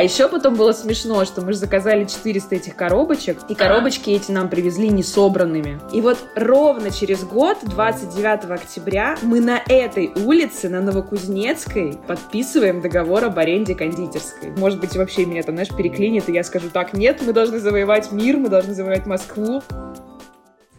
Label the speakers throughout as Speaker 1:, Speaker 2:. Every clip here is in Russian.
Speaker 1: А еще потом было смешно, что мы же заказали 400 этих коробочек, и коробочки эти нам привезли не собранными. И вот ровно через год, 29 октября, мы на этой улице, на Новокузнецкой, подписываем договор об аренде кондитерской. Может быть, вообще меня там, знаешь, переклинит, и я скажу, так, нет, мы должны завоевать мир, мы должны завоевать Москву.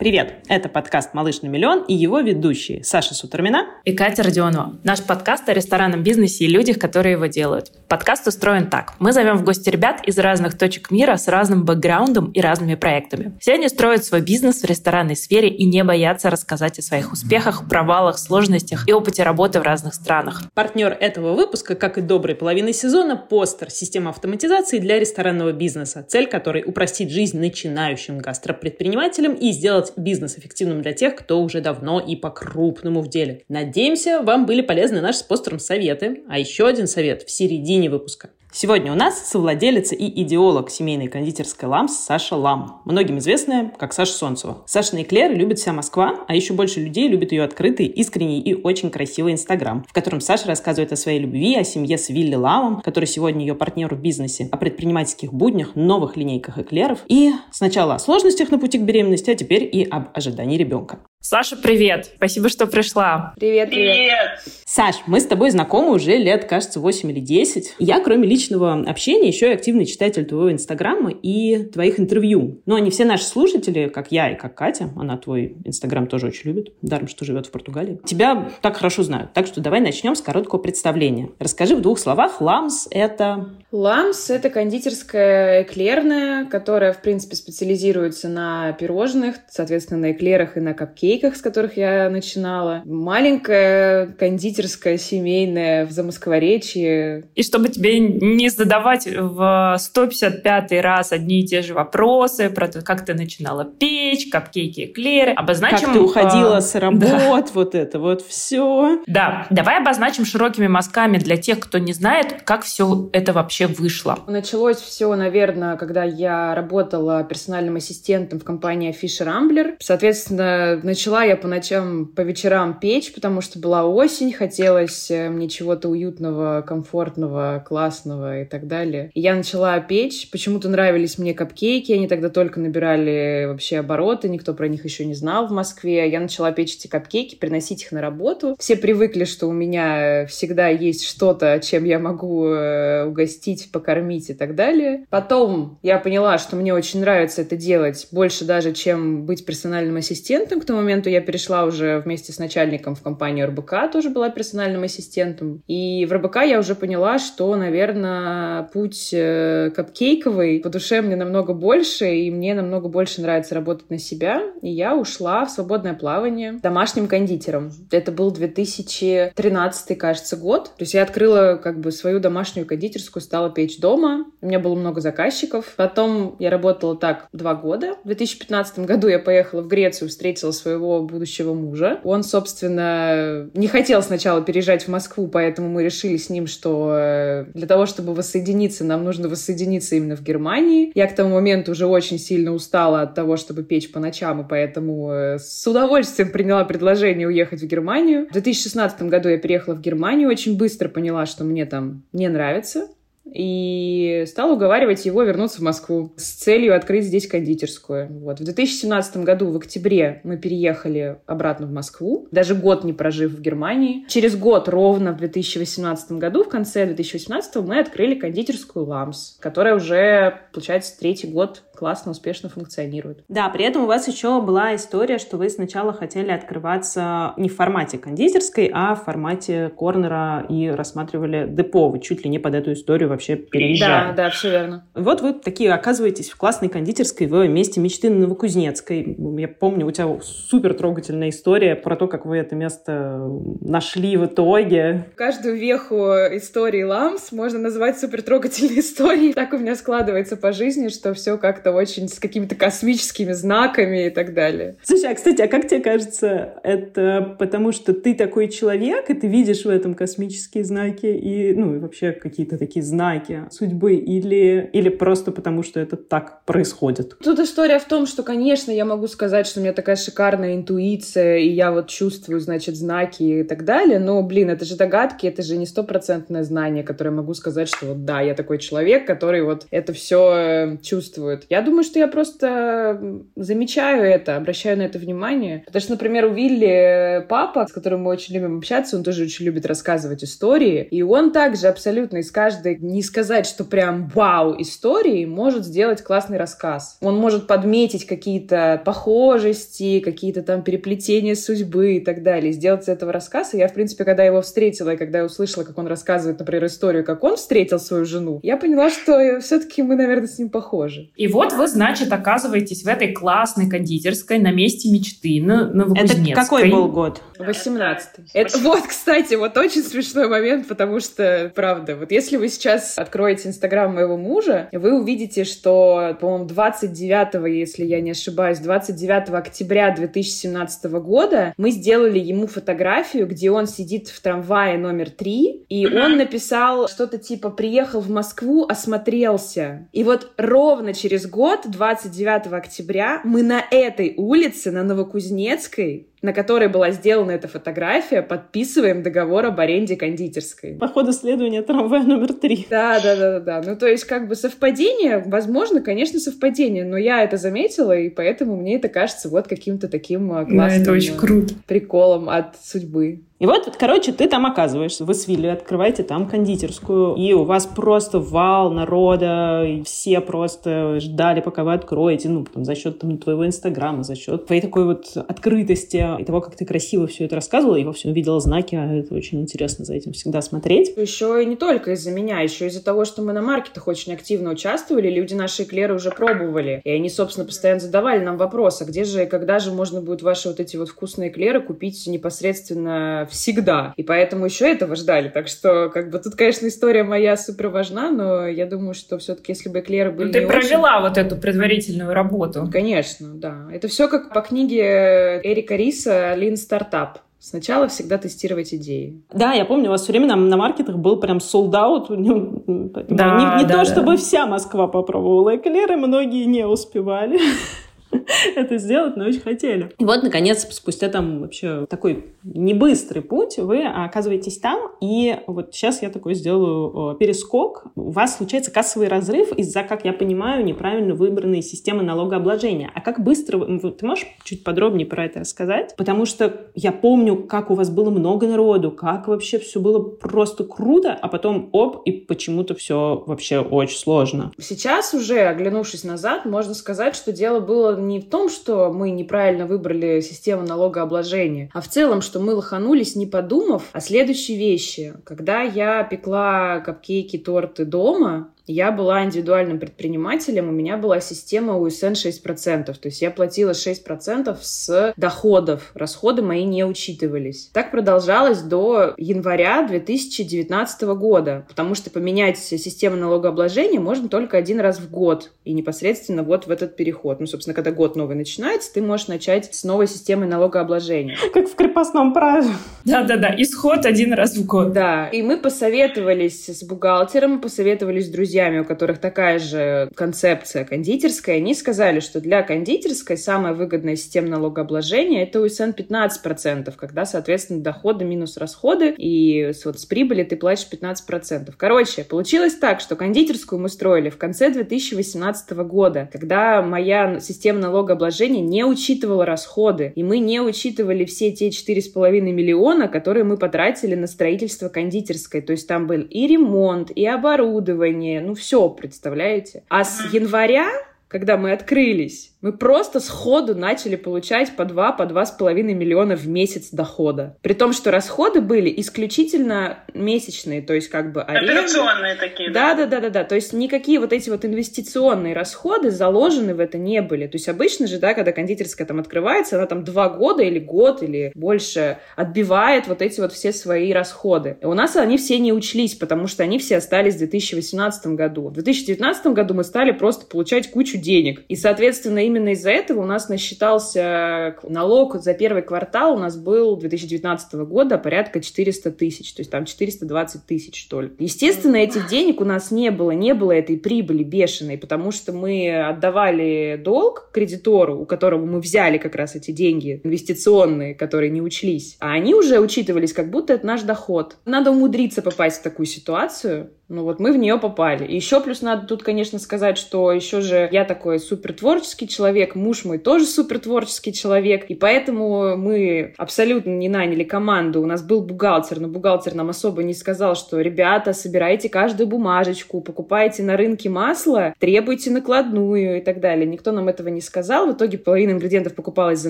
Speaker 2: Привет! Это подкаст «Малыш на миллион» и его ведущие Саша Сутормина
Speaker 3: и Катя Родионова. Наш подкаст о ресторанном бизнесе и людях, которые его делают. Подкаст устроен так. Мы зовем в гости ребят из разных точек мира с разным бэкграундом и разными проектами. Все они строят свой бизнес в ресторанной сфере и не боятся рассказать о своих успехах, провалах, сложностях и опыте работы в разных странах.
Speaker 2: Партнер этого выпуска, как и доброй половины сезона, Постер – система автоматизации для ресторанного бизнеса, цель которой – упростить жизнь начинающим гастропредпринимателям и сделать бизнес эффективным для тех, кто уже давно и по-крупному в деле. Надеемся, вам были полезны наши с постером советы. А еще один совет в середине выпуска. Сегодня у нас совладелица и идеолог семейной кондитерской «Ламс» Саша Лам, многим известная как Саша Солнцева. Саша эклеры любит вся Москва, а еще больше людей любит ее открытый, искренний и очень красивый Инстаграм, в котором Саша рассказывает о своей любви, о семье с Вилли Ламом, который сегодня ее партнер в бизнесе, о предпринимательских буднях, новых линейках эклеров и сначала о сложностях на пути к беременности, а теперь и об ожидании ребенка.
Speaker 3: Саша, привет! Спасибо, что пришла.
Speaker 1: Привет, привет. Привет!
Speaker 2: Саш, мы с тобой знакомы уже лет, кажется, 8 или 10. Я, кроме личного общения, еще и активный читатель твоего инстаграма и твоих интервью. Но они все наши слушатели, как я и как Катя, она твой инстаграм тоже очень любит, даром, что живет в Португалии, тебя так хорошо знают. Так что давай начнем с короткого представления. Расскажи в двух словах, ламс — это...
Speaker 1: Ламс — это кондитерская эклерная, которая, в принципе, специализируется на пирожных, соответственно, на эклерах и на капкейках кейках, с которых я начинала. Маленькая кондитерская, семейная в Замоскворечье.
Speaker 3: И чтобы тебе не задавать в 155 раз одни и те же вопросы про то, как ты начинала печь, капкейки, эклеры, обозначим...
Speaker 2: Как ты уходила э, с работ, да. вот это вот все.
Speaker 3: Да, давай обозначим широкими мазками для тех, кто не знает, как все это вообще вышло.
Speaker 1: Началось все, наверное, когда я работала персональным ассистентом в компании Fisher Ambler. Соответственно, началось начала я по ночам, по вечерам печь, потому что была осень, хотелось э, мне чего-то уютного, комфортного, классного и так далее. И я начала печь. Почему-то нравились мне капкейки, они тогда только набирали вообще обороты, никто про них еще не знал в Москве. Я начала печь эти капкейки, приносить их на работу. Все привыкли, что у меня всегда есть что-то, чем я могу э, угостить, покормить и так далее. Потом я поняла, что мне очень нравится это делать больше даже, чем быть персональным ассистентом к тому моменту, моменту я перешла уже вместе с начальником в компанию РБК, тоже была персональным ассистентом. И в РБК я уже поняла, что, наверное, путь э, капкейковый по душе мне намного больше, и мне намного больше нравится работать на себя. И я ушла в свободное плавание домашним кондитером. Это был 2013, кажется, год. То есть я открыла как бы свою домашнюю кондитерскую, стала печь дома. У меня было много заказчиков. Потом я работала так два года. В 2015 году я поехала в Грецию, встретила своего своего будущего мужа. Он, собственно, не хотел сначала переезжать в Москву, поэтому мы решили с ним, что э, для того, чтобы воссоединиться, нам нужно воссоединиться именно в Германии. Я к тому моменту уже очень сильно устала от того, чтобы печь по ночам, и поэтому э, с удовольствием приняла предложение уехать в Германию. В 2016 году я переехала в Германию, очень быстро поняла, что мне там не нравится и стал уговаривать его вернуться в Москву с целью открыть здесь кондитерскую. Вот. В 2017 году, в октябре, мы переехали обратно в Москву, даже год не прожив в Германии. Через год, ровно в 2018 году, в конце 2018 мы открыли кондитерскую «Ламс», которая уже, получается, третий год классно, успешно функционирует.
Speaker 2: Да, при этом у вас еще была история, что вы сначала хотели открываться не в формате кондитерской, а в формате корнера и рассматривали депо. Вы чуть ли не под эту историю вообще переезжали.
Speaker 1: Да, да, все верно.
Speaker 2: Вот вы такие оказываетесь в классной кондитерской в месте мечты на Новокузнецкой. Я помню, у тебя супер трогательная история про то, как вы это место нашли в итоге.
Speaker 1: Каждую веху истории Ламс можно назвать супер трогательной историей. Так у меня складывается по жизни, что все как-то очень с какими-то космическими знаками и так далее.
Speaker 2: Слушай, а, кстати, а как тебе кажется, это потому что ты такой человек, и ты видишь в этом космические знаки и, ну, и вообще какие-то такие знаки судьбы или, или просто потому, что это так происходит?
Speaker 1: Тут история в том, что, конечно, я могу сказать, что у меня такая шикарная интуиция, и я вот чувствую, значит, знаки и так далее, но, блин, это же догадки, это же не стопроцентное знание, которое могу сказать, что вот да, я такой человек, который вот это все э, чувствует. Я думаю, что я просто замечаю это, обращаю на это внимание. Потому что, например, у Вилли э, папа, с которым мы очень любим общаться, он тоже очень любит рассказывать истории, и он также абсолютно из каждой, не сказать, что прям вау истории, может сделать классный рассказ. Он может подметить какие-то похожести, какие-то там переплетения судьбы и так далее, сделать из этого рассказ. И я, в принципе, когда его встретила, и когда я услышала, как он рассказывает, например, историю, как он встретил свою жену, я поняла, что все-таки мы, наверное, с ним похожи.
Speaker 3: И вот вы, значит, оказываетесь в этой классной кондитерской на месте мечты, на Новокузнецкой.
Speaker 2: Это какой был год?
Speaker 1: 18 Это, вот, кстати, вот очень смешной момент, потому что, правда, вот если вы сейчас откроете инстаграм моего мужа, вы увидите, что, по-моему, 29, если я не ошибаюсь, 29 октября 2017 года мы сделали ему фотографию, где он сидит в трамвае номер 3, и он написал что-то типа «приехал в Москву, осмотрелся». И вот ровно через год, 29 октября, мы на этой улице, на Новокузнецкой, на которой была сделана эта фотография, подписываем договор об аренде кондитерской.
Speaker 2: По ходу следования трамвая номер три.
Speaker 1: Да, да, да, да, да. Ну, то есть, как бы совпадение, возможно, конечно, совпадение, но я это заметила, и поэтому мне это кажется вот каким-то таким классным
Speaker 3: да, это очень круто.
Speaker 1: приколом от судьбы.
Speaker 2: И вот, короче, ты там оказываешься, вы с Вилли открываете там кондитерскую, и у вас просто вал народа, и все просто ждали, пока вы откроете, ну, потом за счет там, твоего инстаграма, за счет твоей такой вот открытости и того, как ты красиво все это рассказывала, и во всем видела знаки, а это очень интересно за этим всегда смотреть.
Speaker 1: Еще и не только из-за меня, еще из-за того, что мы на маркетах очень активно участвовали, люди наши эклеры уже пробовали, и они, собственно, постоянно задавали нам вопрос, а где же и когда же можно будет ваши вот эти вот вкусные эклеры купить непосредственно всегда. И поэтому еще этого ждали. Так что, как бы, тут, конечно, история моя супер важна, но я думаю, что все-таки, если бы эклеры были
Speaker 3: ну, Ты провела очень... вот эту предварительную работу.
Speaker 1: Конечно, да. Это все как по книге Эрика Риса «Лин стартап». Сначала всегда тестировать идеи.
Speaker 2: Да, я помню, у вас все время на, на маркетах был прям out. Да, не не да, то, да. чтобы вся Москва попробовала эклеры, многие не успевали. это сделать, но очень хотели. И вот, наконец, спустя там вообще такой не быстрый путь, вы оказываетесь там, и вот сейчас я такой сделаю перескок. У вас случается кассовый разрыв из-за, как я понимаю, неправильно выбранной системы налогообложения. А как быстро... Ты можешь чуть подробнее про это рассказать? Потому что я помню, как у вас было много народу, как вообще все было просто круто, а потом оп, и почему-то все вообще очень сложно.
Speaker 1: Сейчас уже, оглянувшись назад, можно сказать, что дело было не в том, что мы неправильно выбрали систему налогообложения, а в целом, что мы лоханулись, не подумав о следующей вещи. Когда я пекла капкейки, торты дома, я была индивидуальным предпринимателем, у меня была система УСН 6%, то есть я платила 6% с доходов, расходы мои не учитывались. Так продолжалось до января 2019 года, потому что поменять систему налогообложения можно только один раз в год, и непосредственно вот в этот переход. Ну, собственно, когда год новый начинается, ты можешь начать с новой системы налогообложения.
Speaker 2: Как в крепостном праве.
Speaker 3: Да-да-да, исход один раз в год.
Speaker 1: Да, и мы посоветовались с бухгалтером, посоветовались с друзьями, друзьями, у которых такая же концепция кондитерская, они сказали, что для кондитерской самая выгодная система налогообложения — это УСН 15%, когда, соответственно, доходы минус расходы, и вот с прибыли ты платишь 15%. Короче, получилось так, что кондитерскую мы строили в конце 2018 года, когда моя система налогообложения не учитывала расходы, и мы не учитывали все те 4,5 миллиона, которые мы потратили на строительство кондитерской. То есть там был и ремонт, и оборудование, ну все, представляете? А с января, когда мы открылись, мы просто сходу начали получать по 2, по 2,5 миллиона в месяц дохода. При том, что расходы были исключительно месячные, то есть как бы
Speaker 4: аренда. Операционные такие,
Speaker 1: да? Да, да, да, да. То есть никакие вот эти вот инвестиционные расходы заложены в это не были. То есть обычно же, да, когда кондитерская там открывается, она там два года или год или больше отбивает вот эти вот все свои расходы. И у нас они все не учлись, потому что они все остались в 2018 году. В 2019 году мы стали просто получать кучу денег. И, соответственно, именно из-за этого у нас насчитался налог за первый квартал у нас был 2019 года порядка 400 тысяч, то есть там 420 тысяч, что ли. Естественно, этих денег у нас не было, не было этой прибыли бешеной, потому что мы отдавали долг кредитору, у которого мы взяли как раз эти деньги инвестиционные, которые не учлись, а они уже учитывались как будто это наш доход. Надо умудриться попасть в такую ситуацию, ну вот мы в нее попали. И еще плюс надо тут, конечно, сказать, что еще же я такой супер творческий человек, муж мой тоже супер творческий человек, и поэтому мы абсолютно не наняли команду. У нас был бухгалтер, но бухгалтер нам особо не сказал, что ребята, собирайте каждую бумажечку, покупайте на рынке масло, требуйте накладную и так далее. Никто нам этого не сказал. В итоге половина ингредиентов покупалась за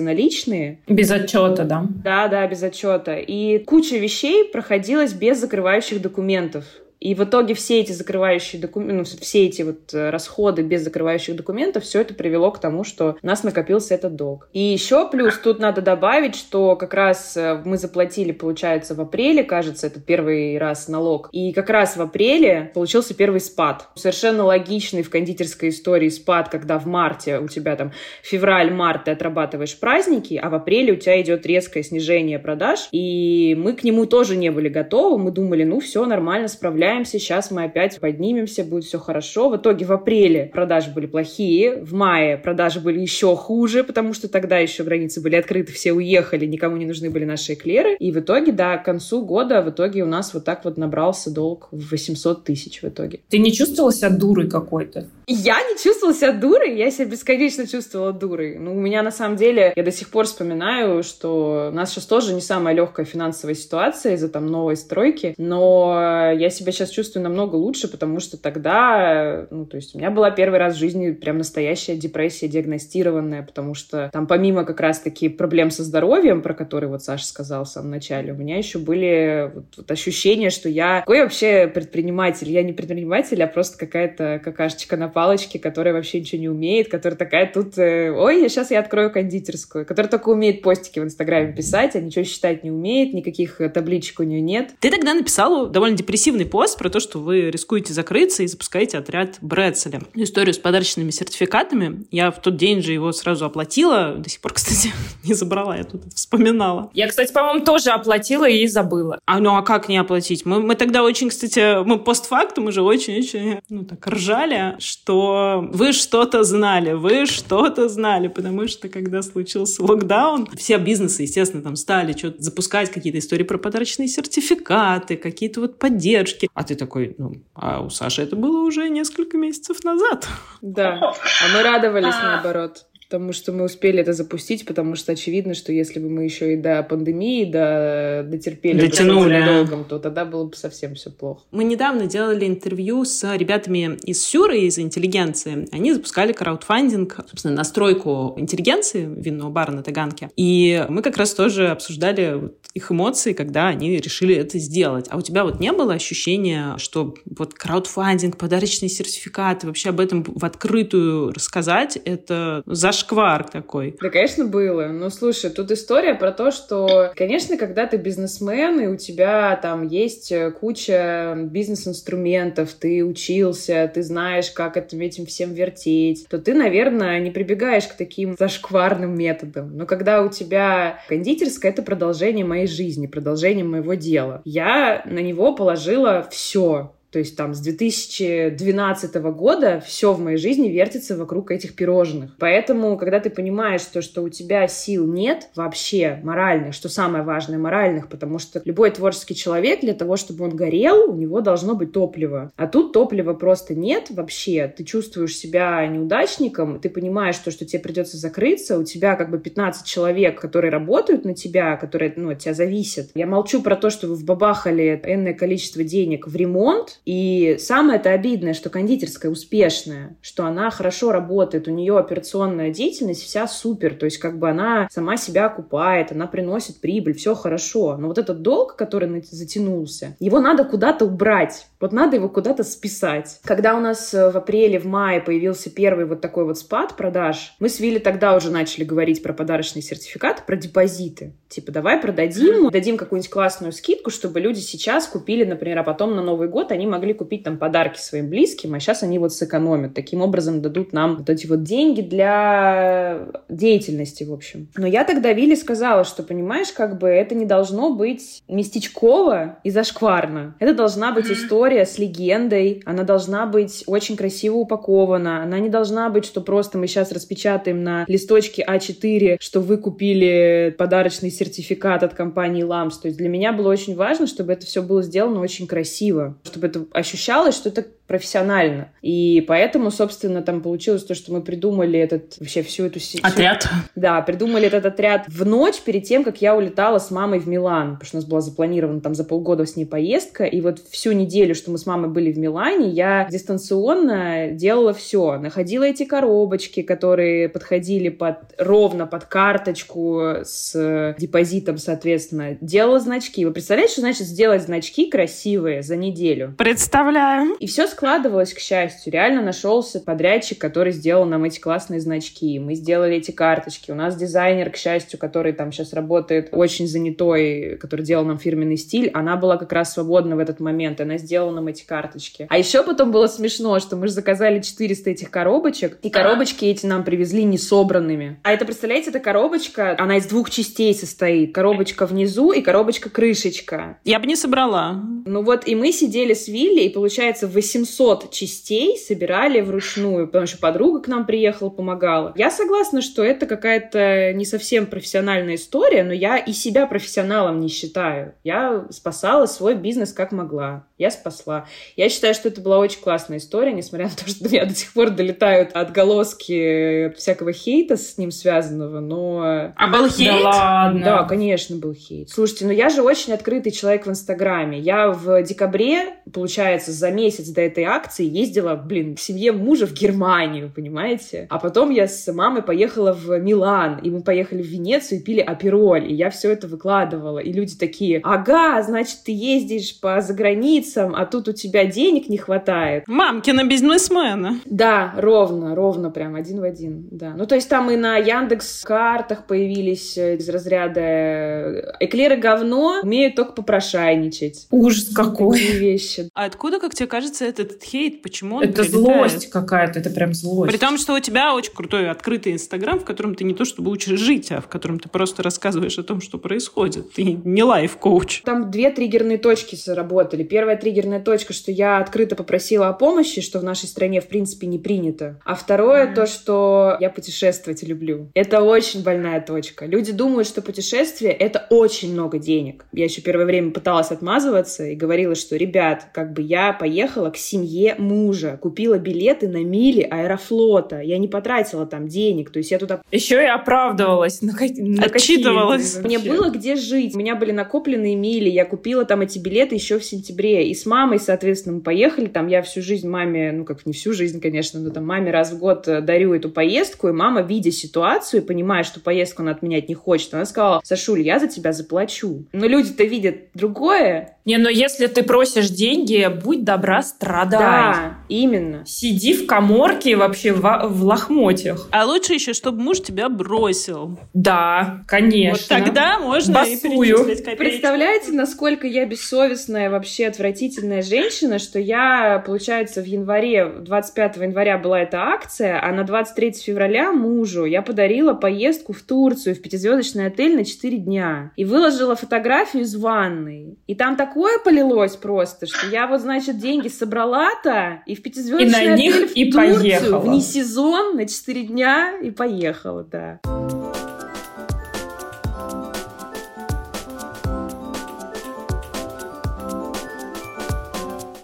Speaker 1: наличные.
Speaker 3: Без отчета, да?
Speaker 1: Да, да, без отчета. И куча вещей проходилась без закрывающих документов. И в итоге все эти закрывающие документы, ну, все эти вот э, расходы без закрывающих документов, все это привело к тому, что у нас накопился этот долг. И еще плюс тут надо добавить, что как раз э, мы заплатили, получается, в апреле, кажется, это первый раз налог. И как раз в апреле получился первый спад. Совершенно логичный в кондитерской истории спад, когда в марте у тебя там февраль-март ты отрабатываешь праздники, а в апреле у тебя идет резкое снижение продаж. И мы к нему тоже не были готовы. Мы думали, ну все, нормально, справляемся справляемся, сейчас мы опять поднимемся, будет все хорошо. В итоге в апреле продажи были плохие, в мае продажи были еще хуже, потому что тогда еще границы были открыты, все уехали, никому не нужны были наши эклеры. И в итоге, да, к концу года в итоге у нас вот так вот набрался долг в 800 тысяч в итоге.
Speaker 3: Ты не чувствовала себя дурой какой-то?
Speaker 1: Я не чувствовала себя дурой, я себя бесконечно чувствовала дурой. Ну, у меня на самом деле, я до сих пор вспоминаю, что у нас сейчас тоже не самая легкая финансовая ситуация из-за там новой стройки, но я себя сейчас чувствую намного лучше, потому что тогда, ну, то есть у меня была первый раз в жизни прям настоящая депрессия диагностированная, потому что там помимо как раз-таки проблем со здоровьем, про которые вот Саша сказал в самом начале, у меня еще были вот, вот ощущения, что я какой вообще предприниматель? Я не предприниматель, а просто какая-то какашечка на палочке, которая вообще ничего не умеет, которая такая тут, э, ой, сейчас я открою кондитерскую, которая только умеет постики в Инстаграме писать, а ничего считать не умеет, никаких табличек у нее нет.
Speaker 2: Ты тогда написала довольно депрессивный пост про то, что вы рискуете закрыться и запускаете отряд Брэдселя. Историю с подарочными сертификатами. Я в тот день же его сразу оплатила. До сих пор, кстати, не забрала, я тут вспоминала.
Speaker 3: Я, кстати, по-моему, тоже оплатила и забыла.
Speaker 2: А ну а как не оплатить? Мы, мы тогда очень, кстати, мы постфактум уже очень-очень, ну так, ржали, что вы что-то знали, вы что-то знали, потому что когда случился локдаун, все бизнесы, естественно, там стали что-то запускать какие-то истории про подарочные сертификаты, какие-то вот поддержки. А ты такой, ну, а у Саши это было уже несколько месяцев назад.
Speaker 1: Да, а мы радовались наоборот потому что мы успели это запустить, потому что очевидно, что если бы мы еще и до пандемии до, дотерпели
Speaker 2: Дотянули.
Speaker 1: долгом, то тогда было бы совсем все плохо.
Speaker 2: Мы недавно делали интервью с ребятами из Сюры, из интеллигенции. Они запускали краудфандинг, собственно, настройку интеллигенции винного бара на Таганке. И мы как раз тоже обсуждали их эмоции, когда они решили это сделать. А у тебя вот не было ощущения, что вот краудфандинг, подарочные сертификаты, вообще об этом в открытую рассказать, это заш зашквар такой.
Speaker 1: Да, конечно, было. Но слушай, тут история про то, что, конечно, когда ты бизнесмен, и у тебя там есть э, куча бизнес-инструментов, ты учился, ты знаешь, как этим всем вертеть, то ты, наверное, не прибегаешь к таким зашкварным методам. Но когда у тебя кондитерская, это продолжение моей жизни, продолжение моего дела. Я на него положила все то есть там с 2012 года все в моей жизни вертится вокруг этих пирожных. Поэтому, когда ты понимаешь то, что у тебя сил нет вообще моральных, что самое важное, моральных, потому что любой творческий человек для того, чтобы он горел, у него должно быть топливо. А тут топлива просто нет вообще. Ты чувствуешь себя неудачником, ты понимаешь то, что тебе придется закрыться, у тебя как бы 15 человек, которые работают на тебя, которые ну, от тебя зависят. Я молчу про то, что вы вбабахали энное количество денег в ремонт, и самое это обидное, что кондитерская успешная, что она хорошо работает, у нее операционная деятельность вся супер, то есть как бы она сама себя окупает, она приносит прибыль, все хорошо. Но вот этот долг, который затянулся, его надо куда-то убрать, Вот надо его куда-то списать. Когда у нас э, в апреле, в мае появился первый вот такой вот спад продаж, мы с Вилли тогда уже начали говорить про подарочные сертификаты, про депозиты. Типа, давай продадим, дадим какую-нибудь классную скидку, чтобы люди сейчас купили, например, а потом на Новый год они могли купить там подарки своим близким, а сейчас они вот сэкономят. Таким образом дадут нам вот эти вот деньги для деятельности, в общем. Но я тогда Вилли сказала, что, понимаешь, как бы это не должно быть местечково и зашкварно. Это должна быть история с легендой, она должна быть очень красиво упакована, она не должна быть, что просто мы сейчас распечатаем на листочке А4, что вы купили подарочный сертификат от компании LAMS. То есть для меня было очень важно, чтобы это все было сделано очень красиво, чтобы это ощущалось, что это профессионально. И поэтому, собственно, там получилось то, что мы придумали этот, вообще всю эту...
Speaker 2: Отряд.
Speaker 1: Да, придумали этот отряд в ночь перед тем, как я улетала с мамой в Милан, потому что у нас была запланирована там за полгода с ней поездка, и вот всю неделю, что мы с мамой были в Милане, я дистанционно делала все. Находила эти коробочки, которые подходили под, ровно под карточку с депозитом, соответственно. Делала значки. Вы представляете, что значит сделать значки красивые за неделю?
Speaker 2: Представляю.
Speaker 1: И все складывалось, к счастью. Реально нашелся подрядчик, который сделал нам эти классные значки. Мы сделали эти карточки. У нас дизайнер, к счастью, который там сейчас работает, очень занятой, который делал нам фирменный стиль, она была как раз свободна в этот момент. Она сделала нам эти карточки. А еще потом было смешно, что мы же заказали 400 этих коробочек, и коробочки эти нам привезли не собранными. А это, представляете, эта коробочка, она из двух частей состоит. Коробочка внизу и коробочка крышечка.
Speaker 2: Я бы не собрала.
Speaker 1: Ну вот, и мы сидели с Вилли, и получается 800 частей собирали вручную, потому что подруга к нам приехала, помогала. Я согласна, что это какая-то не совсем профессиональная история, но я и себя профессионалом не считаю. Я спасала свой бизнес как могла. Я спасла. Я считаю, что это была очень классная история, несмотря на то, что до меня до сих пор долетают отголоски всякого хейта с ним связанного, но...
Speaker 2: А был хейт?
Speaker 1: Да ладно? Да, конечно, был хейт. Слушайте, ну я же очень открытый человек в Инстаграме. Я в декабре, получается, за месяц до этой акции ездила, блин, к семье мужа в Германию, понимаете? А потом я с мамой поехала в Милан, и мы поехали в Венецию и пили апероль, и я все это выкладывала. И люди такие, ага, значит, ты ездишь по заграницам, а тут у тебя денег не хватает.
Speaker 2: Мамкина бизнесмена.
Speaker 1: Да, ровно, ровно прям один в один, да. Ну, то есть там и на Яндекс картах появились э, из разряда э, эклеры говно, умеют только попрошайничать.
Speaker 3: Ужас какой.
Speaker 1: Такие вещи.
Speaker 2: А откуда, как тебе кажется, этот хейт? Почему он
Speaker 3: Это
Speaker 2: прилетает?
Speaker 3: злость какая-то, это прям злость.
Speaker 2: При том, что у тебя очень крутой открытый инстаграм, в котором ты не то чтобы учишь жить, а в котором ты просто рассказываешь о том, что происходит. Ты не лайф-коуч.
Speaker 1: Там две триггерные точки сработали. Первая триггерная точка, что я открыто попросила о помощи, что в нашей стране, в принципе, не принято. А второе, то, что я путешествовать люблю. Это очень больная точка. Люди думают, что путешествие — это очень много денег. Я еще первое время пыталась отмазываться и говорила, что, ребят, как бы я поехала к семье мужа, купила билеты на мили аэрофлота. Я не потратила там денег. То есть я туда...
Speaker 3: Еще и оправдывалась. На, на
Speaker 2: Отчитывалась.
Speaker 1: Мне было где жить. У меня были накопленные мили. Я купила там эти билеты еще в сентябре. И с мамой, соответственно, мы поехали. Там я всю жизнь маме, ну как не всю жизнь, конечно, но там маме раз в год э, дарю эту поездку. И мама, видя ситуацию и понимая, что поездку она отменять не хочет, она сказала, Сашуль, я за тебя заплачу. Но люди-то видят другое.
Speaker 3: Не, но если ты просишь деньги, будь добра, страдай.
Speaker 1: Да, именно.
Speaker 3: Сиди в коморке вообще в, в лохмотьях.
Speaker 2: А лучше еще, чтобы муж тебя бросил.
Speaker 3: Да, конечно.
Speaker 2: Вот тогда можно
Speaker 3: Басую.
Speaker 2: и перечислить.
Speaker 1: Представляете, насколько я бессовестная, вообще отвратительная женщина, что я, получается, в январе, 25 января была эта акция, а на 23 февраля мужу я подарила поездку в Турцию, в пятизвездочный отель на 4 дня. И выложила фотографию из ванной. И там такое полилось просто, что я вот, значит, деньги собрала-то, и в пятизвездочный
Speaker 3: И на них
Speaker 1: отель в
Speaker 3: и
Speaker 1: Турцию,
Speaker 3: поехала.
Speaker 1: вне сезон, на 4 дня, и поехала, да.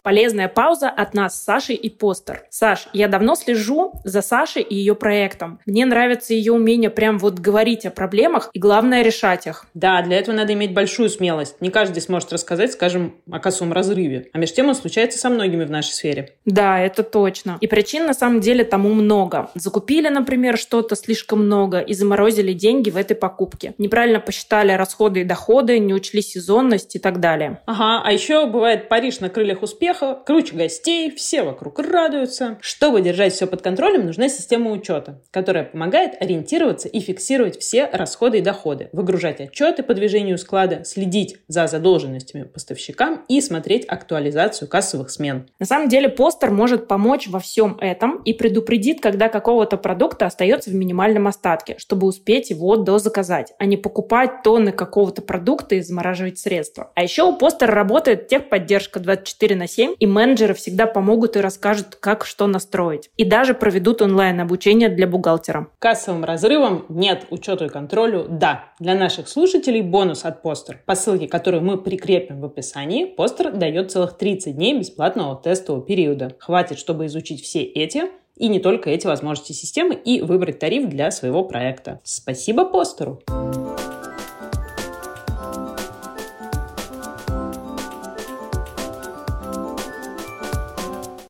Speaker 3: Полезная пауза от нас с Сашей и Постер. Саш, я давно слежу за Сашей и ее проектом. Мне нравится ее умение прям вот говорить о проблемах и, главное, решать их.
Speaker 2: Да, для этого надо иметь большую смелость. Не каждый сможет рассказать, скажем, о кассовом разрыве. А между тем он случается со многими в нашей сфере.
Speaker 3: Да, это точно. И причин на самом деле тому много. Закупили, например, что-то слишком много и заморозили деньги в этой покупке. Неправильно посчитали расходы и доходы, не учли сезонность и так далее.
Speaker 2: Ага, а еще бывает Париж на крыльях успеха, успеха, круче гостей, все вокруг радуются. Чтобы держать все под контролем, нужна система учета, которая помогает ориентироваться и фиксировать все расходы и доходы, выгружать отчеты по движению склада, следить за задолженностями поставщикам и смотреть актуализацию кассовых смен.
Speaker 3: На самом деле постер может помочь во всем этом и предупредит, когда какого-то продукта остается в минимальном остатке, чтобы успеть его дозаказать, а не покупать тонны какого-то продукта и замораживать средства. А еще у постера работает техподдержка 24 на 7, и менеджеры всегда помогут и расскажут, как что настроить. И даже проведут онлайн-обучение для бухгалтера.
Speaker 2: Кассовым разрывом нет, учету и контролю да. Для наших слушателей бонус от постер. По ссылке, которую мы прикрепим в описании, постер дает целых 30 дней бесплатного тестового периода. Хватит, чтобы изучить все эти и не только эти возможности системы и выбрать тариф для своего проекта. Спасибо постеру!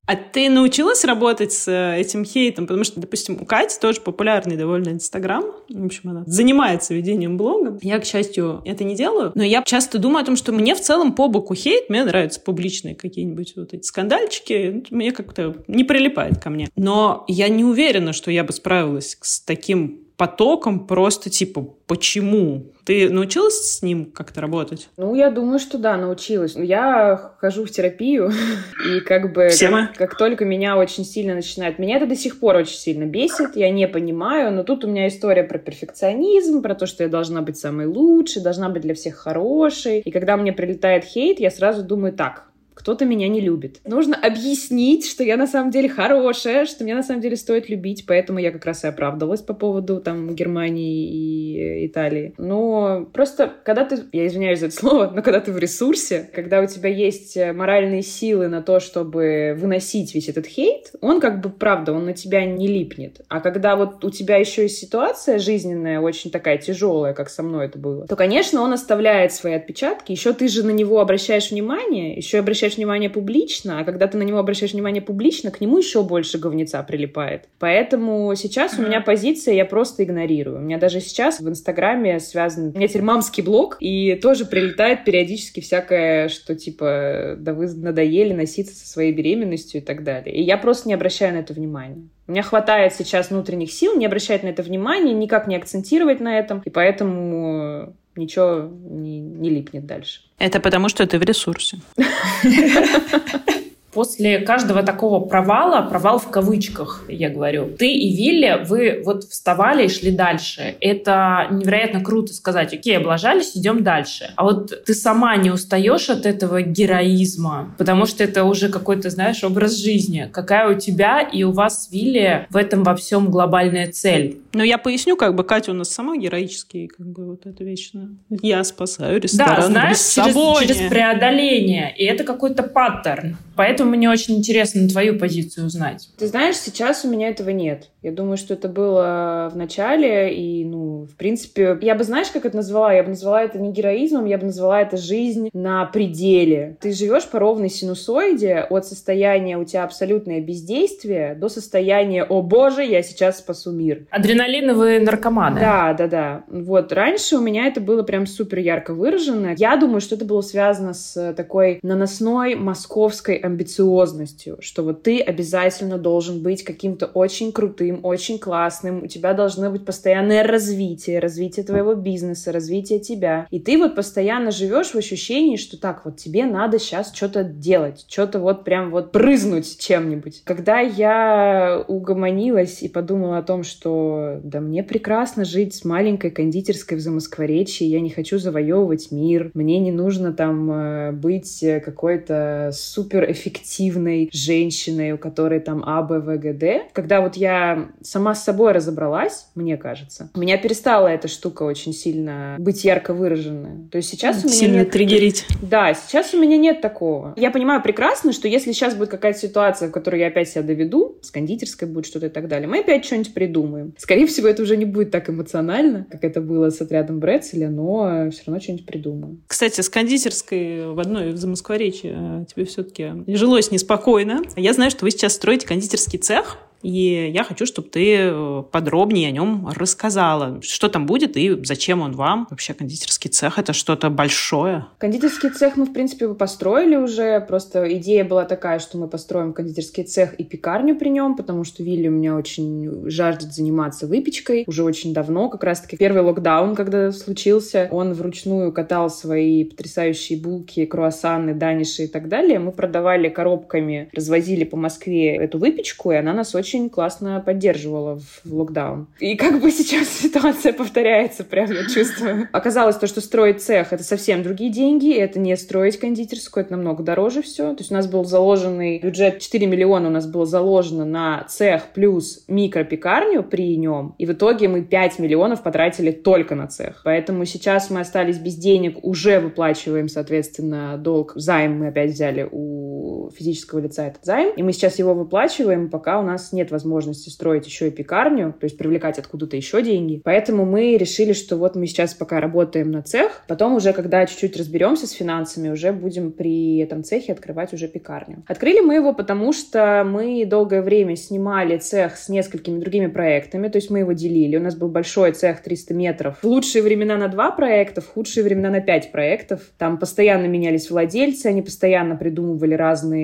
Speaker 2: А ты научилась работать с э, этим хейтом? Потому что, допустим, у Кати тоже популярный довольно Инстаграм. В общем, она занимается ведением блога. Я, к счастью, это не делаю. Но я часто думаю о том, что мне в целом по боку хейт. Мне нравятся публичные какие-нибудь вот эти скандальчики. Мне как-то не прилипает ко мне. Но я не уверена, что я бы справилась с таким потоком просто типа почему? Ты научилась с ним как-то работать?
Speaker 1: Ну, я думаю, что да, научилась. Я хожу в терапию, и как бы как, как только меня очень сильно начинает... Меня это до сих пор очень сильно бесит, я не понимаю, но тут у меня история про перфекционизм, про то, что я должна быть самой лучшей, должна быть для всех хорошей. И когда мне прилетает хейт, я сразу думаю, так, кто-то меня не любит. Нужно объяснить, что я на самом деле хорошая, что меня на самом деле стоит любить, поэтому я как раз и оправдывалась по поводу там Германии и Италии. Но просто, когда ты, я извиняюсь за это слово, но когда ты в ресурсе, когда у тебя есть моральные силы на то, чтобы выносить весь этот хейт, он как бы, правда, он на тебя не липнет. А когда вот у тебя еще и ситуация жизненная очень такая тяжелая, как со мной это было, то, конечно, он оставляет свои отпечатки. Еще ты же на него обращаешь внимание, еще обращаешь внимание публично, а когда ты на него обращаешь внимание публично, к нему еще больше говнеца прилипает. Поэтому сейчас mm-hmm. у меня позиция, я просто игнорирую. У меня даже сейчас в Инстаграме связан... У меня теперь мамский блог, и тоже прилетает периодически всякое, что типа, да вы надоели носиться со своей беременностью и так далее. И я просто не обращаю на это внимания. У меня хватает сейчас внутренних сил не обращать на это внимания, никак не акцентировать на этом, и поэтому ничего не, не липнет дальше.
Speaker 2: Это потому, что ты в ресурсе.
Speaker 3: После каждого такого провала, провал в кавычках, я говорю, ты и Вилли, вы вот вставали и шли дальше. Это невероятно круто сказать, окей, облажались, идем дальше. А вот ты сама не устаешь от этого героизма, потому что это уже какой-то, знаешь, образ жизни. Какая у тебя и у вас с Вилли в этом во всем глобальная цель?
Speaker 2: Ну, я поясню, как бы Катя у нас сама героический, как бы вот это вечно. Я спасаю ресторан Да, знаешь,
Speaker 3: через, через преодоление. И это какой-то паттерн. Поэтому мне очень интересно твою позицию узнать.
Speaker 1: Ты знаешь, сейчас у меня этого нет. Я думаю, что это было в начале, и, ну, в принципе, я бы, знаешь, как это назвала? Я бы назвала это не героизмом, я бы назвала это жизнь на пределе. Ты живешь по ровной синусоиде от состояния у тебя абсолютное бездействие до состояния «О боже, я сейчас спасу мир».
Speaker 3: Адреналиновые наркоманы.
Speaker 1: Да, да, да. Вот, раньше у меня это было прям супер ярко выражено. Я думаю, что это было связано с такой наносной московской амбициозностью, что вот ты обязательно должен быть каким-то очень крутым, очень классным, у тебя должно быть постоянное развитие, развитие твоего бизнеса, развитие тебя. И ты вот постоянно живешь в ощущении, что так, вот тебе надо сейчас что-то делать, что-то вот прям вот прызнуть чем-нибудь. Когда я угомонилась и подумала о том, что да мне прекрасно жить с маленькой кондитерской в Замоскворечье, я не хочу завоевывать мир, мне не нужно там э, быть какой-то супер эффективной женщиной, у которой там А, Б, В, Г, Д. Когда вот я сама с собой разобралась, мне кажется, у меня перестала эта штука очень сильно быть ярко выраженной. То есть сейчас у меня
Speaker 2: Сильно
Speaker 1: нет...
Speaker 2: триггерить.
Speaker 1: Да, сейчас у меня нет такого. Я понимаю прекрасно, что если сейчас будет какая-то ситуация, в которой я опять себя доведу, с кондитерской будет что-то и так далее, мы опять что-нибудь придумаем. Скорее всего, это уже не будет так эмоционально, как это было с отрядом Брэдселя, но все равно что-нибудь придумаем.
Speaker 2: Кстати, с кондитерской в одной в Замоскворечье тебе все-таки жилось неспокойно. Я знаю, что вы сейчас строите кондитерский цех. И я хочу, чтобы ты э, подробнее о нем рассказала. Что там будет и зачем он вам? Вообще кондитерский цех — это что-то большое?
Speaker 1: Кондитерский цех мы, в принципе, построили уже. Просто идея была такая, что мы построим кондитерский цех и пекарню при нем, потому что Вилли у меня очень жаждет заниматься выпечкой уже очень давно. Как раз-таки первый локдаун, когда случился, он вручную катал свои потрясающие булки, круассаны, даниши и так далее. Мы продавали коробками, развозили по Москве эту выпечку, и она нас очень классно поддерживала в локдаун. И как бы сейчас ситуация повторяется, прям я чувствую. Оказалось то, что строить цех — это совсем другие деньги, это не строить кондитерскую, это намного дороже все. То есть у нас был заложенный бюджет 4 миллиона у нас было заложено на цех плюс микропекарню при нем, и в итоге мы 5 миллионов потратили только на цех. Поэтому сейчас мы остались без денег, уже выплачиваем, соответственно, долг. Займ мы опять взяли у физического лица этот займ, и мы сейчас его выплачиваем, пока у нас нет возможности строить еще и пекарню, то есть привлекать откуда-то еще деньги. Поэтому мы решили, что вот мы сейчас пока работаем на цех, потом уже, когда чуть-чуть разберемся с финансами, уже будем при этом цехе открывать уже пекарню. Открыли мы его, потому что мы долгое время снимали цех с несколькими другими проектами, то есть мы его делили. У нас был большой цех 300 метров. В лучшие времена на два проекта, в худшие времена на пять проектов. Там постоянно менялись владельцы, они постоянно придумывали разные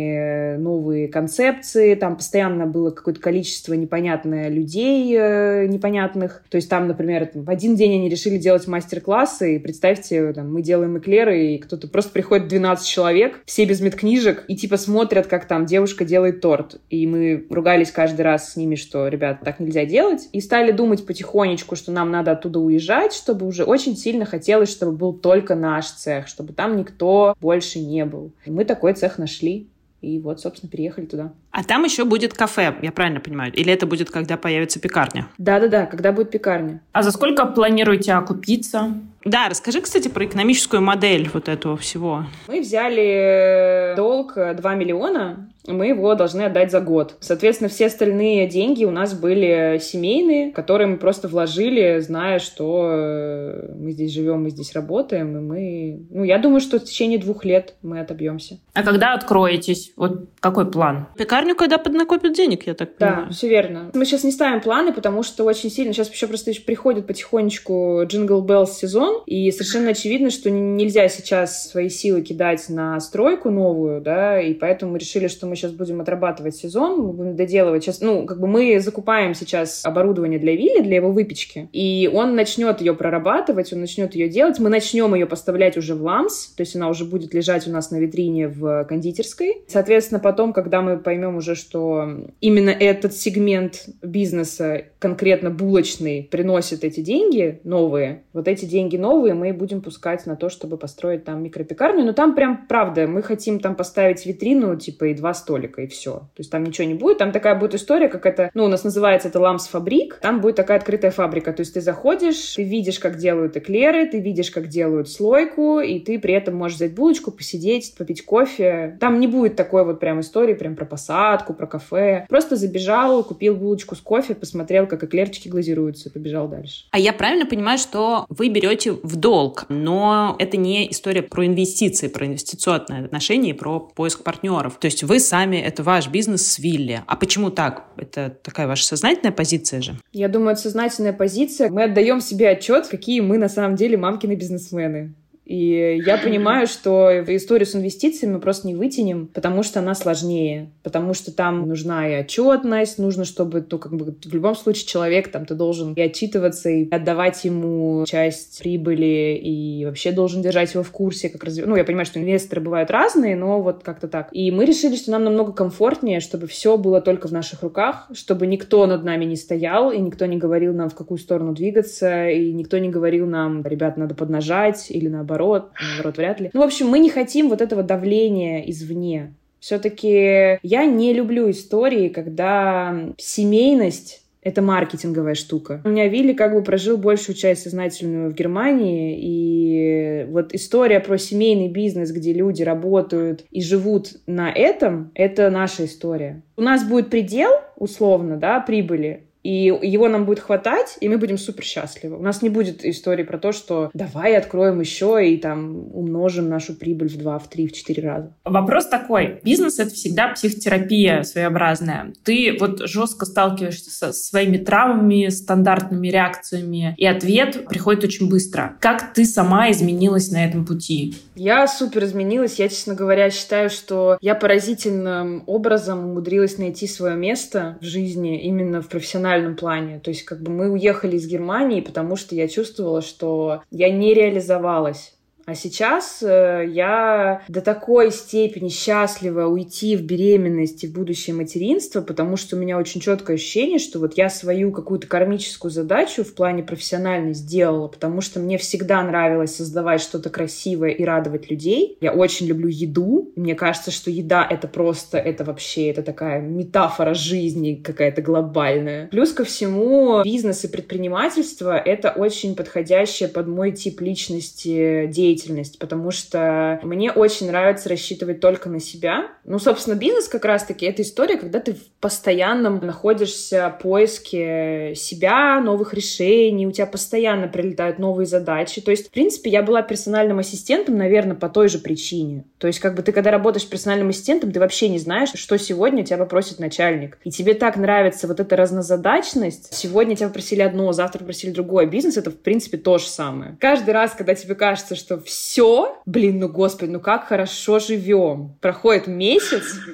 Speaker 1: новые концепции, там постоянно было какое-то количество непонятное людей э, непонятных. То есть там, например, в один день они решили делать мастер-классы, и представьте, там, мы делаем эклеры, и кто-то просто приходит 12 человек, все без медкнижек, и типа смотрят, как там девушка делает торт. И мы ругались каждый раз с ними, что, ребят, так нельзя делать. И стали думать потихонечку, что нам надо оттуда уезжать, чтобы уже очень сильно хотелось, чтобы был только наш цех, чтобы там никто больше не был. И мы такой цех нашли. И вот, собственно, переехали туда.
Speaker 2: А там еще будет кафе, я правильно понимаю? Или это будет, когда появится пекарня?
Speaker 1: Да-да-да, когда будет пекарня.
Speaker 3: А за сколько планируете окупиться?
Speaker 2: Да, расскажи, кстати, про экономическую модель вот этого всего.
Speaker 1: Мы взяли долг 2 миллиона, мы его должны отдать за год. Соответственно, все остальные деньги у нас были семейные, которые мы просто вложили, зная, что э, мы здесь живем, мы здесь работаем, и мы... Ну, я думаю, что в течение двух лет мы отобьемся.
Speaker 3: А когда откроетесь? Вот какой план?
Speaker 2: Пекарню, когда поднакопят денег, я так понимаю.
Speaker 1: Да, все верно. Мы сейчас не ставим планы, потому что очень сильно... Сейчас еще просто приходит потихонечку Jingle Bells сезон, и совершенно очевидно, что нельзя сейчас свои силы кидать на стройку новую, да, и поэтому мы решили, что мы сейчас будем отрабатывать сезон, мы будем доделывать. Сейчас, ну, как бы мы закупаем сейчас оборудование для Вилли, для его выпечки, и он начнет ее прорабатывать, он начнет ее делать, мы начнем ее поставлять уже в ламс, то есть она уже будет лежать у нас на витрине в кондитерской. Соответственно, потом, когда мы поймем уже, что именно этот сегмент бизнеса, конкретно булочный, приносит эти деньги новые, вот эти деньги новые мы будем пускать на то, чтобы построить там микропекарню, но там прям, правда, мы хотим там поставить витрину, типа, и два столика, и все. То есть там ничего не будет, там такая будет история, как это, ну, у нас называется это ламс фабрик, там будет такая открытая фабрика, то есть ты заходишь, ты видишь, как делают эклеры, ты видишь, как делают слойку, и ты при этом можешь взять булочку, посидеть, попить кофе. Там не будет такой вот прям истории прям про посадку, про кафе. Просто забежал, купил булочку с кофе, посмотрел, как эклерчики глазируются, и побежал дальше.
Speaker 2: А я правильно понимаю, что вы берете в долг, но это не история про инвестиции, про инвестиционное отношение, про поиск партнеров. То есть вы сами, это ваш бизнес с Вилли. А почему так? Это такая ваша сознательная позиция же?
Speaker 1: Я думаю, это сознательная позиция. Мы отдаем себе отчет, какие мы на самом деле мамкины бизнесмены. И я понимаю, что историю с инвестициями мы просто не вытянем, потому что она сложнее, потому что там нужна и отчетность, нужно, чтобы, ну, как бы, в любом случае человек, там, ты должен и отчитываться, и отдавать ему часть прибыли, и вообще должен держать его в курсе, как развивать. Ну, я понимаю, что инвесторы бывают разные, но вот как-то так. И мы решили, что нам намного комфортнее, чтобы все было только в наших руках, чтобы никто над нами не стоял, и никто не говорил нам, в какую сторону двигаться, и никто не говорил нам, ребят, надо поднажать, или наоборот, наоборот, наоборот, вряд ли. Ну, в общем, мы не хотим вот этого давления извне. Все-таки я не люблю истории, когда семейность это маркетинговая штука. У меня Вилли как бы прожил большую часть сознательную в Германии, и вот история про семейный бизнес, где люди работают и живут на этом, это наша история. У нас будет предел, условно, да, прибыли, И его нам будет хватать, и мы будем супер счастливы. У нас не будет истории про то, что давай откроем еще и там умножим нашу прибыль в два, в три, в четыре раза.
Speaker 3: Вопрос такой. Бизнес — это всегда психотерапия своеобразная. Ты вот жестко сталкиваешься со своими травмами, стандартными реакциями, и ответ приходит очень быстро. Как ты сама изменилась на этом пути?
Speaker 1: Я супер изменилась. Я, честно говоря, считаю, что я поразительным образом умудрилась найти свое место в жизни именно в профессиональном плане. То есть как бы мы уехали из Германии, потому что я чувствовала, что я не реализовалась а сейчас э, я до такой степени счастлива уйти в беременность и в будущее материнство, потому что у меня очень четкое ощущение, что вот я свою какую-то кармическую задачу в плане профессиональной сделала, потому что мне всегда нравилось создавать что-то красивое и радовать людей. Я очень люблю еду. Мне кажется, что еда — это просто, это вообще, это такая метафора жизни какая-то глобальная. Плюс ко всему, бизнес и предпринимательство — это очень подходящее под мой тип личности деятельности деятельность, потому что мне очень нравится рассчитывать только на себя. Ну, собственно, бизнес как раз-таки это история, когда ты в постоянном находишься поиске себя, новых решений, у тебя постоянно прилетают новые задачи. То есть, в принципе, я была персональным ассистентом, наверное, по той же причине. То есть, как бы ты, когда работаешь персональным ассистентом, ты вообще не знаешь, что сегодня тебя попросит начальник. И тебе так нравится вот эта разнозадачность. Сегодня тебя попросили одно, завтра попросили другое. Бизнес — это, в принципе, то же самое. Каждый раз, когда тебе кажется, что все, блин, ну господи, ну как хорошо живем. Проходит месяц,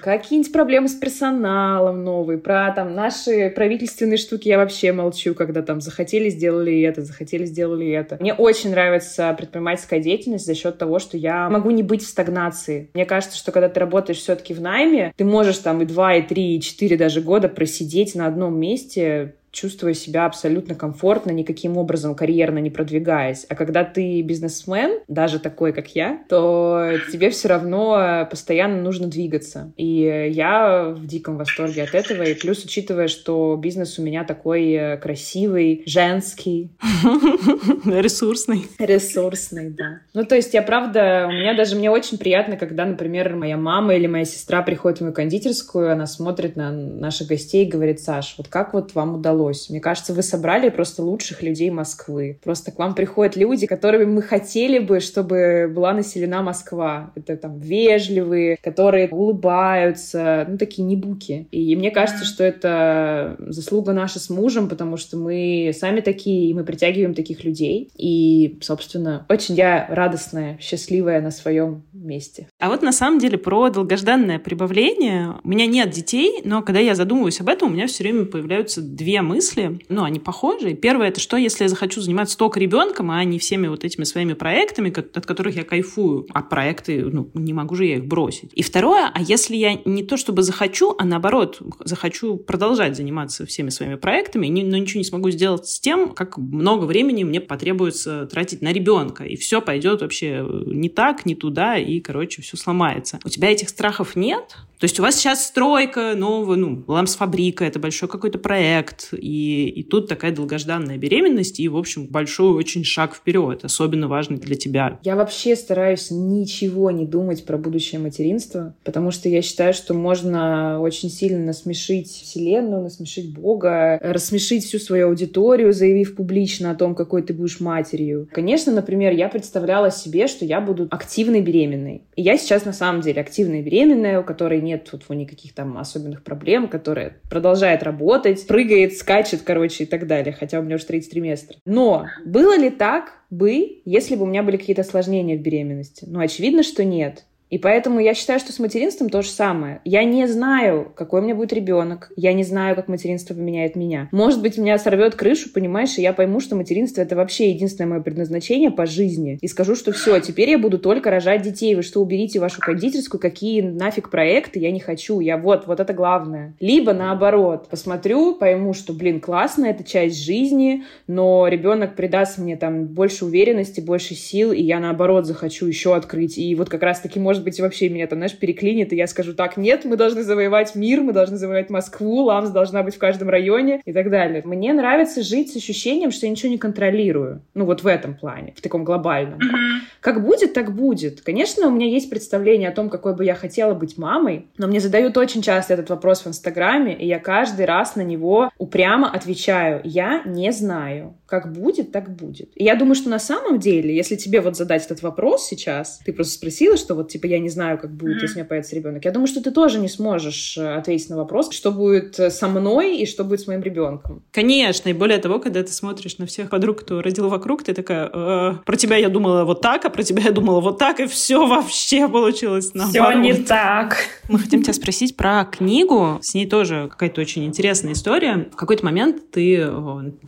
Speaker 1: какие-нибудь проблемы с персоналом новые, про там наши правительственные штуки я вообще молчу, когда там захотели, сделали это, захотели, сделали это. Мне очень нравится предпринимательская деятельность за счет того, что я могу не быть в стагнации. Мне кажется, что когда ты работаешь все-таки в найме, ты можешь там и два, и три, и четыре даже года просидеть на одном месте, чувствуя себя абсолютно комфортно, никаким образом карьерно не продвигаясь. А когда ты бизнесмен, даже такой, как я, то тебе все равно постоянно нужно двигаться. И я в диком восторге от этого. И плюс, учитывая, что бизнес у меня такой красивый, женский.
Speaker 2: Ресурсный.
Speaker 1: Ресурсный, да. Ну, то есть я, правда, у меня даже, мне очень приятно, когда, например, моя мама или моя сестра приходит в мою кондитерскую, она смотрит на наших гостей и говорит, Саш, вот как вот вам удалось удалось. Мне кажется, вы собрали просто лучших людей Москвы. Просто к вам приходят люди, которыми мы хотели бы, чтобы была населена Москва. Это там вежливые, которые улыбаются, ну, такие небуки. И мне кажется, что это заслуга наша с мужем, потому что мы сами такие, и мы притягиваем таких людей. И, собственно, очень я радостная, счастливая на своем месте.
Speaker 2: А вот на самом деле про долгожданное прибавление. У меня нет детей, но когда я задумываюсь об этом, у меня все время появляются две мысли, ну, они похожи. Первое, это что, если я захочу заниматься только ребенком, а не всеми вот этими своими проектами, от которых я кайфую, а проекты, ну, не могу же я их бросить. И второе, а если я не то чтобы захочу, а наоборот, захочу продолжать заниматься всеми своими проектами, но ничего не смогу сделать с тем, как много времени мне потребуется тратить на ребенка, и все пойдет вообще не так, не туда, и, короче, все сломается. У тебя этих страхов нет? То есть у вас сейчас стройка нового, ну, ламс-фабрика, это большой какой-то проект, и, и тут такая долгожданная беременность, и, в общем, большой очень шаг вперед, особенно важный для тебя.
Speaker 1: Я вообще стараюсь ничего не думать про будущее материнство, потому что я считаю, что можно очень сильно насмешить Вселенную, насмешить Бога, рассмешить всю свою аудиторию, заявив публично о том, какой ты будешь матерью. Конечно, например, я представляла себе, что я буду активной беременной. И я сейчас на самом деле активная беременная, у которой нет тут никаких там особенных проблем, которая продолжает работать, прыгает, скачет, короче, и так далее, хотя у меня уже третий триместр. Но было ли так бы, если бы у меня были какие-то осложнения в беременности? Ну, очевидно, что нет. И поэтому я считаю, что с материнством то же самое. Я не знаю, какой у меня будет ребенок. Я не знаю, как материнство поменяет меня. Может быть, меня сорвет крышу, понимаешь, и я пойму, что материнство это вообще единственное мое предназначение по жизни. И скажу, что все, теперь я буду только рожать детей. Вы что, уберите вашу кондитерскую, какие нафиг проекты, я не хочу. Я вот, вот это главное. Либо наоборот, посмотрю, пойму, что, блин, классно, это часть жизни, но ребенок придаст мне там больше уверенности, больше сил, и я наоборот захочу еще открыть. И вот как раз-таки, может может быть, вообще меня там, знаешь, переклинит, и я скажу, так, нет, мы должны завоевать мир, мы должны завоевать Москву, ламс должна быть в каждом районе и так далее. Мне нравится жить с ощущением, что я ничего не контролирую. Ну, вот в этом плане, в таком глобальном. Mm-hmm. Как будет, так будет. Конечно, у меня есть представление о том, какой бы я хотела быть мамой, но мне задают очень часто этот вопрос в Инстаграме, и я каждый раз на него упрямо отвечаю, я не знаю. Как будет, так будет. И я думаю, что на самом деле, если тебе вот задать этот вопрос сейчас, ты просто спросила, что вот типа я не знаю, как будет, mm-hmm. если у меня появится ребенок. Я думаю, что ты тоже не сможешь э, ответить на вопрос, что будет э, со мной и что будет с моим ребенком.
Speaker 2: Конечно, и более того, когда ты смотришь на всех подруг, кто родил вокруг, ты такая, э, про тебя я думала вот так, а про тебя я думала вот так, и все вообще получилось наоборот.
Speaker 3: Все не так.
Speaker 2: Мы хотим тебя спросить про книгу. С ней тоже какая-то очень интересная история. В какой-то момент ты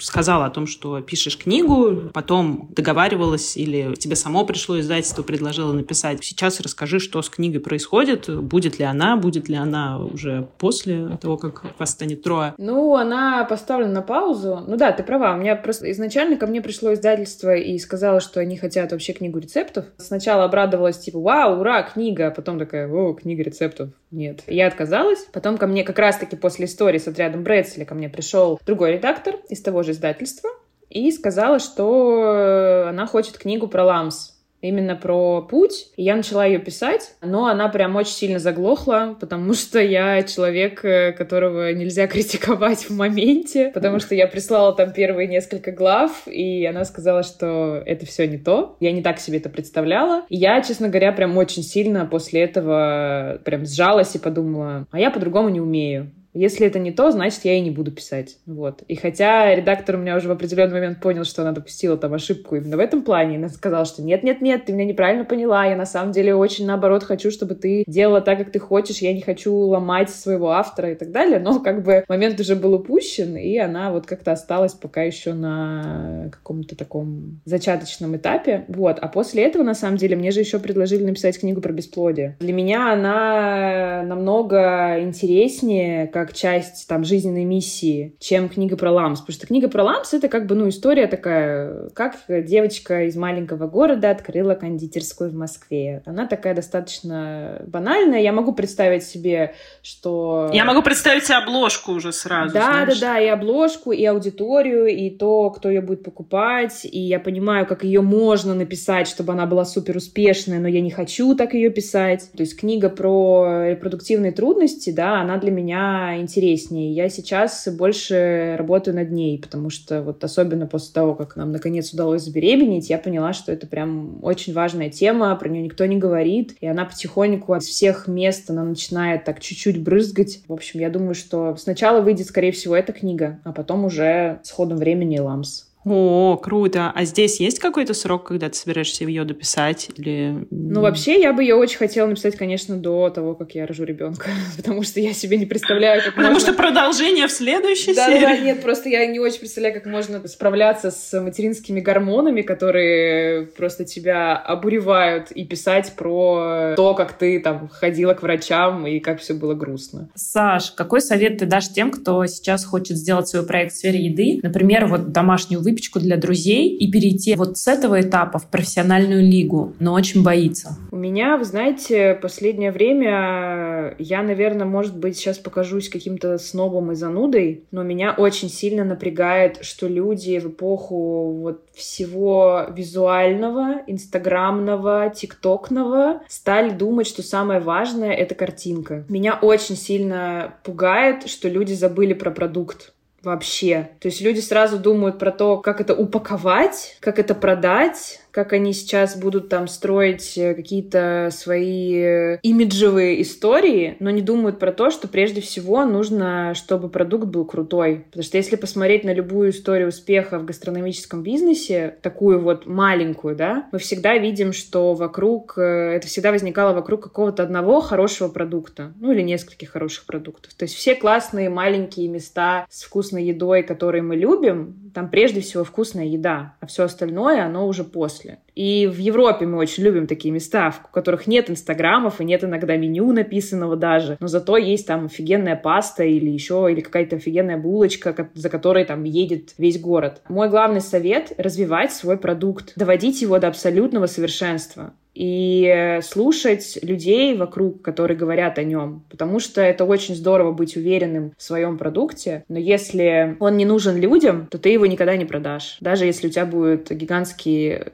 Speaker 2: сказала о том, что пишешь книгу, потом договаривалась или тебе само пришло издательство, предложило написать. Сейчас расскажи, что с книгой происходит, будет ли она, будет ли она уже после того, как вас станет?
Speaker 1: Ну, она поставлена на паузу. Ну да, ты права. У меня просто изначально ко мне пришло издательство и сказала, что они хотят вообще книгу рецептов. Сначала обрадовалась, типа, вау, ура, книга, а потом такая, о, книга рецептов. Нет. Я отказалась. Потом ко мне как раз-таки после истории с отрядом Брэдсли ко мне пришел другой редактор из того же издательства и сказала, что она хочет книгу про ламс именно про путь. И я начала ее писать, но она прям очень сильно заглохла, потому что я человек, э, которого нельзя критиковать в моменте, потому что я прислала там первые несколько глав, и она сказала, что это все не то. Я не так себе это представляла. И я, честно говоря, прям очень сильно после этого прям сжалась и подумала, а я по-другому не умею. Если это не то, значит, я и не буду писать. Вот. И хотя редактор у меня уже в определенный момент понял, что она допустила там ошибку именно в этом плане, она сказала, что нет-нет-нет, ты меня неправильно поняла, я на самом деле очень наоборот хочу, чтобы ты делала так, как ты хочешь, я не хочу ломать своего автора и так далее, но как бы момент уже был упущен, и она вот как-то осталась пока еще на каком-то таком зачаточном этапе. Вот. А после этого, на самом деле, мне же еще предложили написать книгу про бесплодие. Для меня она намного интереснее, как как часть там жизненной миссии, чем книга про Ламс. Потому что книга про Ламс — это как бы, ну, история такая, как девочка из маленького города открыла кондитерскую в Москве. Она такая достаточно банальная. Я могу представить себе, что...
Speaker 2: Я могу представить себе обложку уже сразу,
Speaker 1: Да,
Speaker 2: знаешь.
Speaker 1: да, да, и обложку, и аудиторию, и то, кто ее будет покупать. И я понимаю, как ее можно написать, чтобы она была супер успешная, но я не хочу так ее писать. То есть книга про репродуктивные трудности, да, она для меня интереснее. Я сейчас больше работаю над ней, потому что вот особенно после того, как нам наконец удалось забеременеть, я поняла, что это прям очень важная тема, про нее никто не говорит, и она потихоньку от всех мест она начинает так чуть-чуть брызгать. В общем, я думаю, что сначала выйдет, скорее всего, эта книга, а потом уже с ходом времени «Ламс».
Speaker 2: О, круто. А здесь есть какой-то срок, когда ты собираешься ее дописать? Или...
Speaker 1: Ну, вообще, я бы ее очень хотела написать, конечно, до того, как я рожу ребенка. Потому что я себе не представляю, как
Speaker 2: Потому
Speaker 1: можно...
Speaker 2: что продолжение в следующей
Speaker 1: да,
Speaker 2: серии.
Speaker 1: Да, нет, просто я не очень представляю, как можно справляться с материнскими гормонами, которые просто тебя обуревают, и писать про то, как ты там ходила к врачам и как все было грустно.
Speaker 3: Саш, какой совет ты дашь тем, кто сейчас хочет сделать свой проект в сфере еды? Например, вот домашнюю выпечку для друзей и перейти вот с этого этапа в профессиональную лигу, но очень боится?
Speaker 1: У меня, вы знаете, последнее время я, наверное, может быть, сейчас покажусь каким-то снобом и занудой, но меня очень сильно напрягает, что люди в эпоху вот всего визуального, инстаграмного, тиктокного стали думать, что самое важное — это картинка. Меня очень сильно пугает, что люди забыли про продукт вообще. То есть люди сразу думают про то, как это упаковать, как это продать, как они сейчас будут там строить э, какие-то свои э, имиджевые истории, но не думают про то, что прежде всего нужно, чтобы продукт был крутой. Потому что если посмотреть на любую историю успеха в гастрономическом бизнесе, такую вот маленькую, да, мы всегда видим, что вокруг, э, это всегда возникало вокруг какого-то одного хорошего продукта, ну или нескольких хороших продуктов. То есть все классные маленькие места с вкусной едой, которые мы любим, там прежде всего вкусная еда, а все остальное, оно уже после после. И в Европе мы очень любим такие места, в которых нет инстаграмов и нет иногда меню написанного даже, но зато есть там офигенная паста или еще, или какая-то офигенная булочка, за которой там едет весь город. Мой главный совет — развивать свой продукт, доводить его до абсолютного совершенства. и слушать людей вокруг, которые говорят о нем. Потому что это очень здорово быть уверенным в своем продукте, но если он не нужен людям, то ты его никогда не продашь, даже если у тебя будут гигантские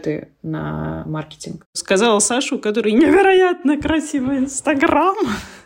Speaker 1: бюджеты на маркетинг.
Speaker 2: Сказала Сашу, который невероятно красивый Инстаграм.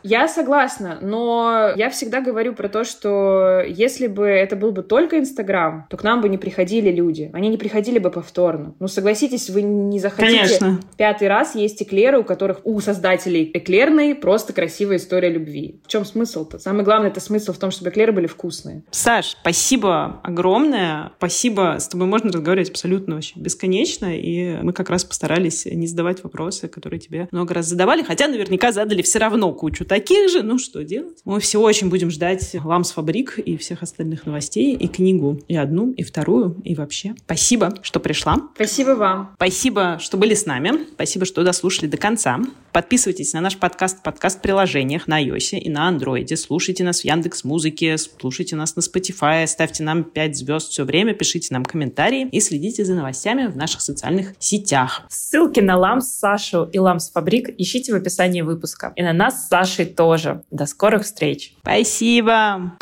Speaker 1: Я согласна, но я всегда говорю про то, что если бы это был бы только Инстаграм, то к нам бы не приходили люди. Они не приходили бы повторно. Ну, согласитесь, вы не захотите
Speaker 2: Конечно.
Speaker 1: пятый раз есть эклеры, у которых у создателей эклерной просто красивая история любви. В чем смысл-то? Самое главное, это смысл в том, чтобы эклеры были вкусные.
Speaker 2: Саш, спасибо огромное. Спасибо. С тобой можно разговаривать абсолютно вообще бесконечно. И мы как раз постарались не задавать вопросы, которые тебе много раз задавали. Хотя наверняка задали все равно кучу таких же. Ну, что делать? Мы все очень будем ждать Ламс Фабрик и всех остальных новостей, и книгу, и одну, и вторую, и вообще. Спасибо, что пришла.
Speaker 1: Спасибо вам.
Speaker 2: Спасибо, что были с нами. Спасибо, что дослушали до конца. Подписывайтесь на наш подкаст в подкаст-приложениях на iOS и на Android. Слушайте нас в Яндекс Музыке, слушайте нас на Spotify, ставьте нам 5 звезд все время, пишите нам комментарии и следите за новостями в наших социальных сетях.
Speaker 3: Ссылки на Ламс, Сашу и Ламс Фабрик ищите в описании выпуска. И на нас с Сашей тоже. До скорых встреч.
Speaker 2: Спасибо!